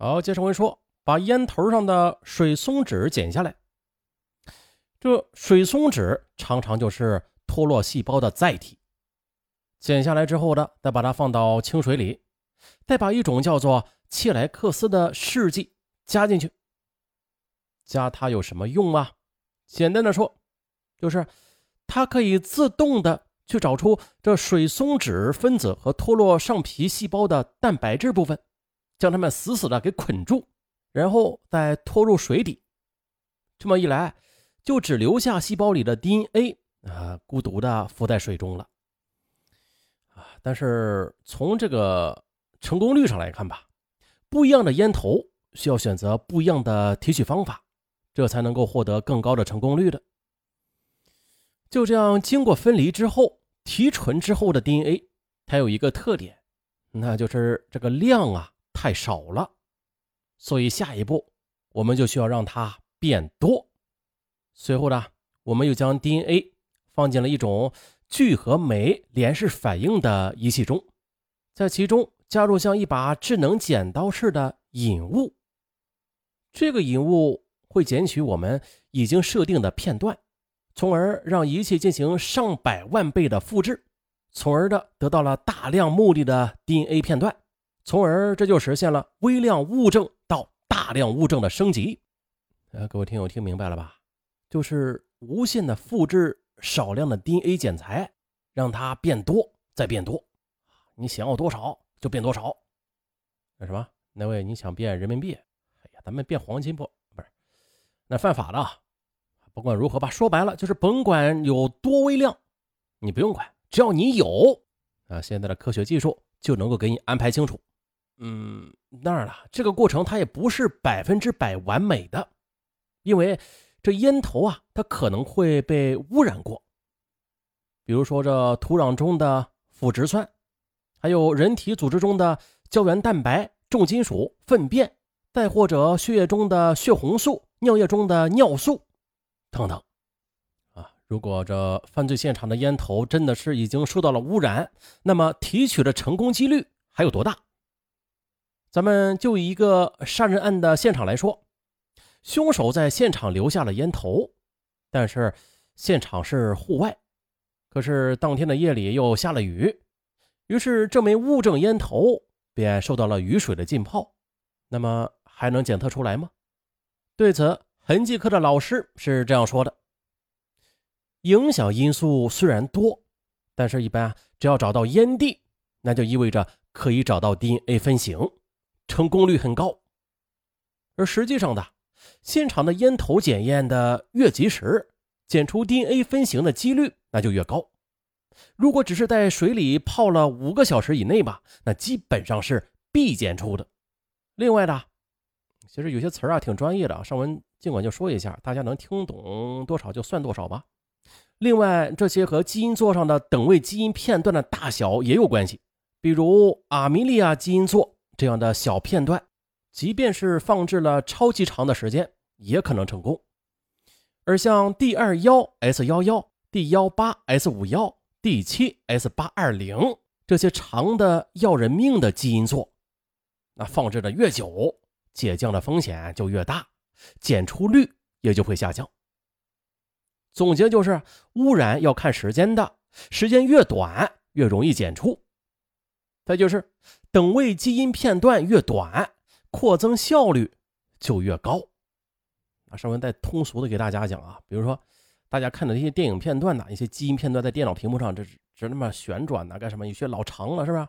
好，接上回说，把烟头上的水松脂剪下来。这水松脂常常就是脱落细胞的载体。剪下来之后呢，再把它放到清水里，再把一种叫做切莱克斯的试剂加进去。加它有什么用啊？简单的说，就是它可以自动的去找出这水松脂分子和脱落上皮细胞的蛋白质部分。将它们死死的给捆住，然后再拖入水底。这么一来，就只留下细胞里的 DNA 啊，孤独的浮在水中了。啊，但是从这个成功率上来看吧，不一样的烟头需要选择不一样的提取方法，这才能够获得更高的成功率的。就这样，经过分离之后，提纯之后的 DNA，它有一个特点，那就是这个量啊。太少了，所以下一步我们就需要让它变多。随后呢，我们又将 DNA 放进了一种聚合酶连式反应的仪器中，在其中加入像一把智能剪刀似的引物。这个引物会捡取我们已经设定的片段，从而让仪器进行上百万倍的复制，从而的得到了大量目的的 DNA 片段。从而这就实现了微量物证到大量物证的升级。呃，各位听友听明白了吧？就是无限的复制少量的 DNA 剪裁，让它变多再变多。你想要多少就变多少。那什么？那位你想变人民币？哎呀，咱们变黄金不？不是，那犯法的。不管如何吧，说白了就是甭管有多微量，你不用管，只要你有啊，现在的科学技术就能够给你安排清楚。嗯，当然了，这个过程它也不是百分之百完美的，因为这烟头啊，它可能会被污染过。比如说这土壤中的腐殖酸，还有人体组织中的胶原蛋白、重金属、粪便，再或者血液中的血红素、尿液中的尿素等等。啊，如果这犯罪现场的烟头真的是已经受到了污染，那么提取的成功几率还有多大？咱们就以一个杀人案的现场来说，凶手在现场留下了烟头，但是现场是户外，可是当天的夜里又下了雨，于是这枚物证烟头便受到了雨水的浸泡。那么还能检测出来吗？对此，痕迹科的老师是这样说的：影响因素虽然多，但是一般只要找到烟蒂，那就意味着可以找到 DNA 分型。成功率很高，而实际上的现场的烟头检验的越及时，检出 DNA 分型的几率那就越高。如果只是在水里泡了五个小时以内吧，那基本上是必检出的。另外的，其实有些词啊挺专业的，上文尽管就说一下，大家能听懂多少就算多少吧。另外，这些和基因座上的等位基因片段的大小也有关系，比如阿米利亚基因座。这样的小片段，即便是放置了超级长的时间，也可能成功。而像 D 二幺 S 幺幺、D 幺八 S 五幺、D 七 S 八二零这些长的要人命的基因座，那放置的越久，解降的风险就越大，检出率也就会下降。总结就是，污染要看时间的，时间越短，越容易检出。再就是。等位基因片段越短，扩增效率就越高。啊，上文再通俗的给大家讲啊，比如说大家看的那些电影片段呐，一些基因片段在电脑屏幕上，这这那么旋转呐，干什么？有些老长了是吧？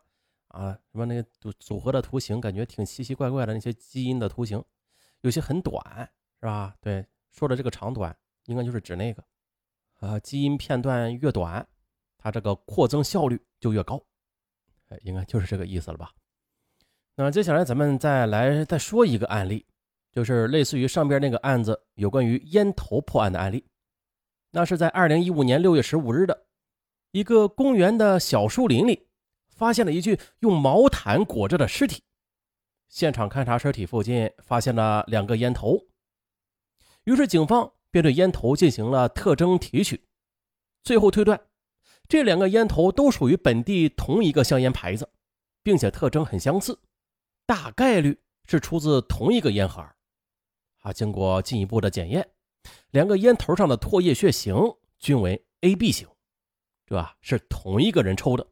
啊，什么那个组组合的图形，感觉挺奇奇怪怪的那些基因的图形，有些很短是吧？对，说的这个长短，应该就是指那个啊，基因片段越短，它这个扩增效率就越高。哎，应该就是这个意思了吧？那接下来咱们再来再说一个案例，就是类似于上边那个案子，有关于烟头破案的案例。那是在二零一五年六月十五日的一个公园的小树林里，发现了一具用毛毯裹着的尸体。现场勘查尸体附近，发现了两个烟头。于是警方便对烟头进行了特征提取，最后推断。这两个烟头都属于本地同一个香烟牌子，并且特征很相似，大概率是出自同一个烟盒。啊，经过进一步的检验，两个烟头上的唾液血型均为 AB 型，这是同一个人抽的。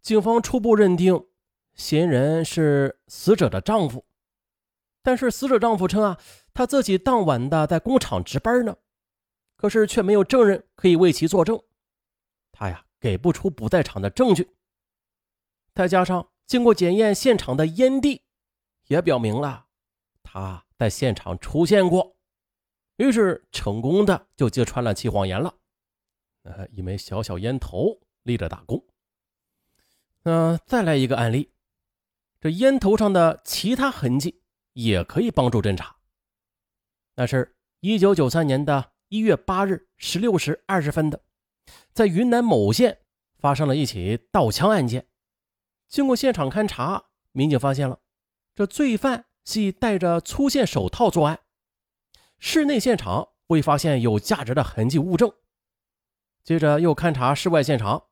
警方初步认定嫌疑人是死者的丈夫，但是死者丈夫称啊，他自己当晚的在工厂值班呢，可是却没有证人可以为其作证，他呀给不出不在场的证据。再加上经过检验现场的烟蒂，也表明了他在现场出现过，于是成功的就揭穿了其谎言了。呃，一枚小小烟头立着大功。那再来一个案例，这烟头上的其他痕迹也可以帮助侦查。那是一九九三年的一月八日十六时二十分的，在云南某县发生了一起盗枪案件。经过现场勘查，民警发现了这罪犯系戴着粗线手套作案。室内现场未发现有价值的痕迹物证。接着又勘查室外现场，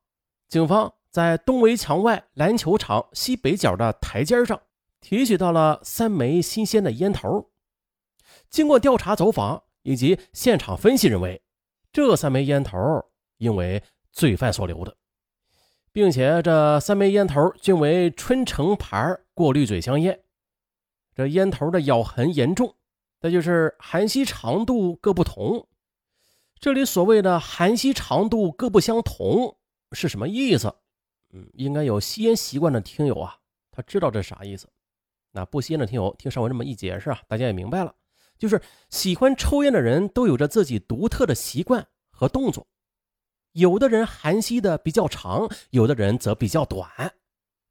警方。在东围墙外篮球场西北角的台阶上，提取到了三枚新鲜的烟头。经过调查走访以及现场分析，认为这三枚烟头因为罪犯所留的，并且这三枚烟头均为春城牌过滤嘴香烟。这烟头的咬痕严重，那就是含吸长度各不同。这里所谓的含吸长度各不相同是什么意思？嗯，应该有吸烟习惯的听友啊，他知道这啥意思。那不吸烟的听友听上文这么一解释啊，大家也明白了。就是喜欢抽烟的人都有着自己独特的习惯和动作，有的人含吸的比较长，有的人则比较短，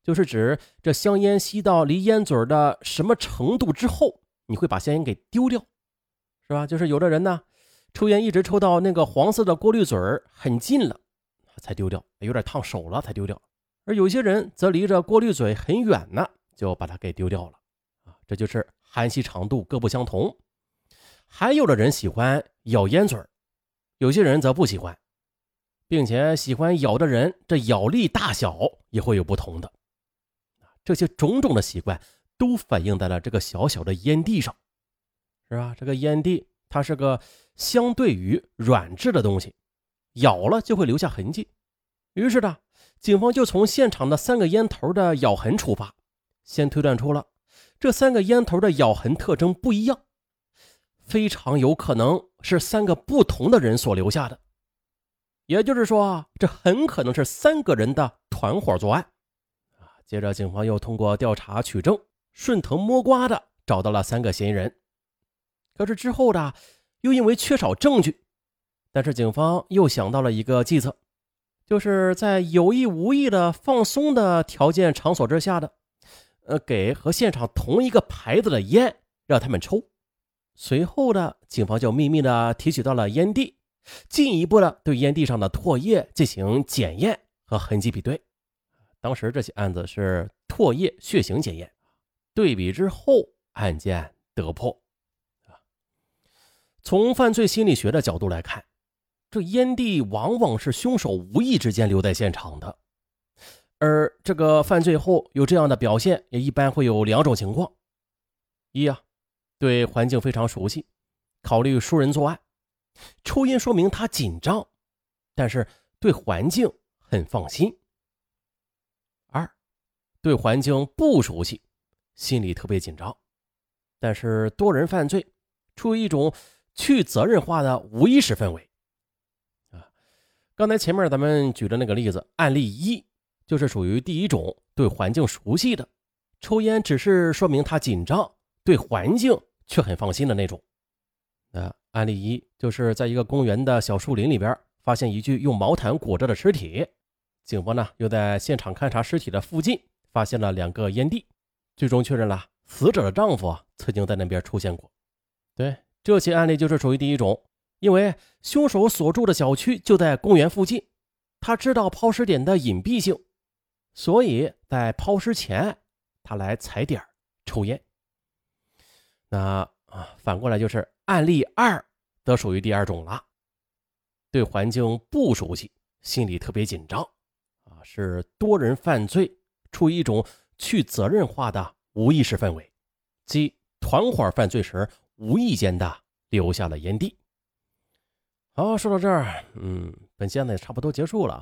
就是指这香烟吸到离烟嘴的什么程度之后，你会把香烟给丢掉，是吧？就是有的人呢，抽烟一直抽到那个黄色的过滤嘴很近了，才丢掉，有点烫手了才丢掉。而有些人则离着过滤嘴很远呢，就把它给丢掉了啊！这就是含吸长度各不相同。还有的人喜欢咬烟嘴有些人则不喜欢，并且喜欢咬的人，这咬力大小也会有不同的。这些种种的习惯都反映在了这个小小的烟蒂上，是吧？这个烟蒂它是个相对于软质的东西，咬了就会留下痕迹。于是呢。警方就从现场的三个烟头的咬痕出发，先推断出了这三个烟头的咬痕特征不一样，非常有可能是三个不同的人所留下的。也就是说，这很可能是三个人的团伙作案。啊，接着警方又通过调查取证，顺藤摸瓜的找到了三个嫌疑人。可是之后呢，又因为缺少证据，但是警方又想到了一个计策。就是在有意无意的放松的条件场所之下的，呃，给和现场同一个牌子的烟让他们抽。随后的警方就秘密的提取到了烟蒂，进一步的对烟蒂上的唾液进行检验和痕迹比对。当时这起案子是唾液血型检验，对比之后案件得破。从犯罪心理学的角度来看。这烟蒂往往是凶手无意之间留在现场的，而这个犯罪后有这样的表现，也一般会有两种情况：一啊，对环境非常熟悉，考虑熟人作案，抽烟说明他紧张，但是对环境很放心；二，对环境不熟悉，心里特别紧张，但是多人犯罪，出于一种去责任化的无意识氛围。啊刚才前面咱们举的那个例子，案例一就是属于第一种对环境熟悉的，抽烟只是说明他紧张，对环境却很放心的那种。案例一就是在一个公园的小树林里边发现一具用毛毯裹着的尸体，警方呢又在现场勘查尸体的附近发现了两个烟蒂，最终确认了死者的丈夫曾经在那边出现过。对，这起案例就是属于第一种。因为凶手所住的小区就在公园附近，他知道抛尸点的隐蔽性，所以在抛尸前，他来踩点抽烟。那啊，反过来就是案例二，则属于第二种了，对环境不熟悉，心里特别紧张，啊，是多人犯罪，处于一种去责任化的无意识氛围，即团伙犯罪时无意间的留下了烟蒂。好，说到这儿，嗯，本期案子也差不多结束了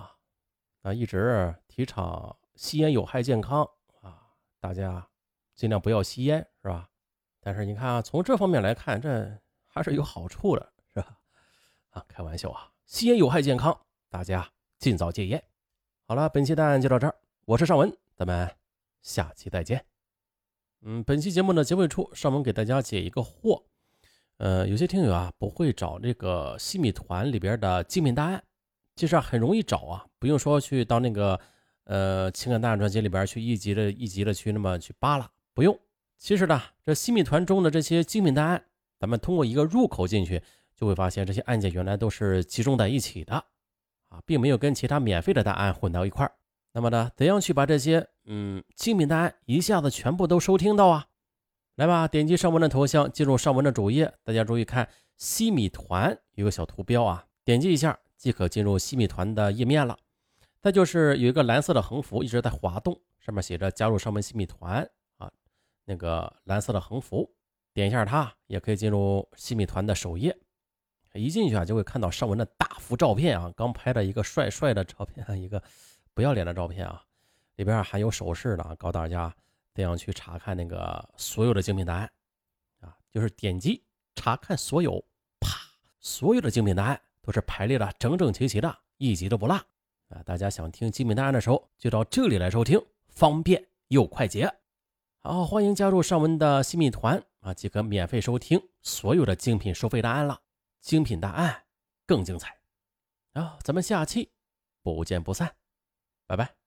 啊。一直提倡吸烟有害健康啊，大家尽量不要吸烟，是吧？但是你看啊，从这方面来看，这还是有好处的，是吧？啊，开玩笑啊，吸烟有害健康，大家尽早戒烟。好了，本期的案就到这儿，我是尚文，咱们下期再见。嗯，本期节目的结尾处，尚文给大家解一个惑。呃，有些听友啊不会找这个西米团里边的精品大案，其实啊很容易找啊，不用说去到那个呃情感大案专辑里边去一级的一级的去那么去扒拉，不用。其实呢，这西米团中的这些精品大案，咱们通过一个入口进去，就会发现这些案件原来都是集中在一起的啊，并没有跟其他免费的大案混到一块儿。那么呢，怎样去把这些嗯精品大案一下子全部都收听到啊？来吧，点击上文的头像，进入上文的主页。大家注意看，西米团有个小图标啊，点击一下即可进入西米团的页面了。再就是有一个蓝色的横幅一直在滑动，上面写着“加入上文西米团”啊，那个蓝色的横幅，点一下它也可以进入西米团的首页。一进去啊，就会看到上文的大幅照片啊，刚拍的一个帅帅的照片，一个。不要脸的照片啊，里边还有手势呢，告诉大家怎样去查看那个所有的精品答案啊，就是点击查看所有，啪，所有的精品答案都是排列的整整齐齐的，一集都不落啊！大家想听精品答案的时候，就到这里来收听，方便又快捷。好，欢迎加入尚文的新米团啊，即可免费收听所有的精品收费答案了，精品答案更精彩啊！咱们下期不见不散。拜拜。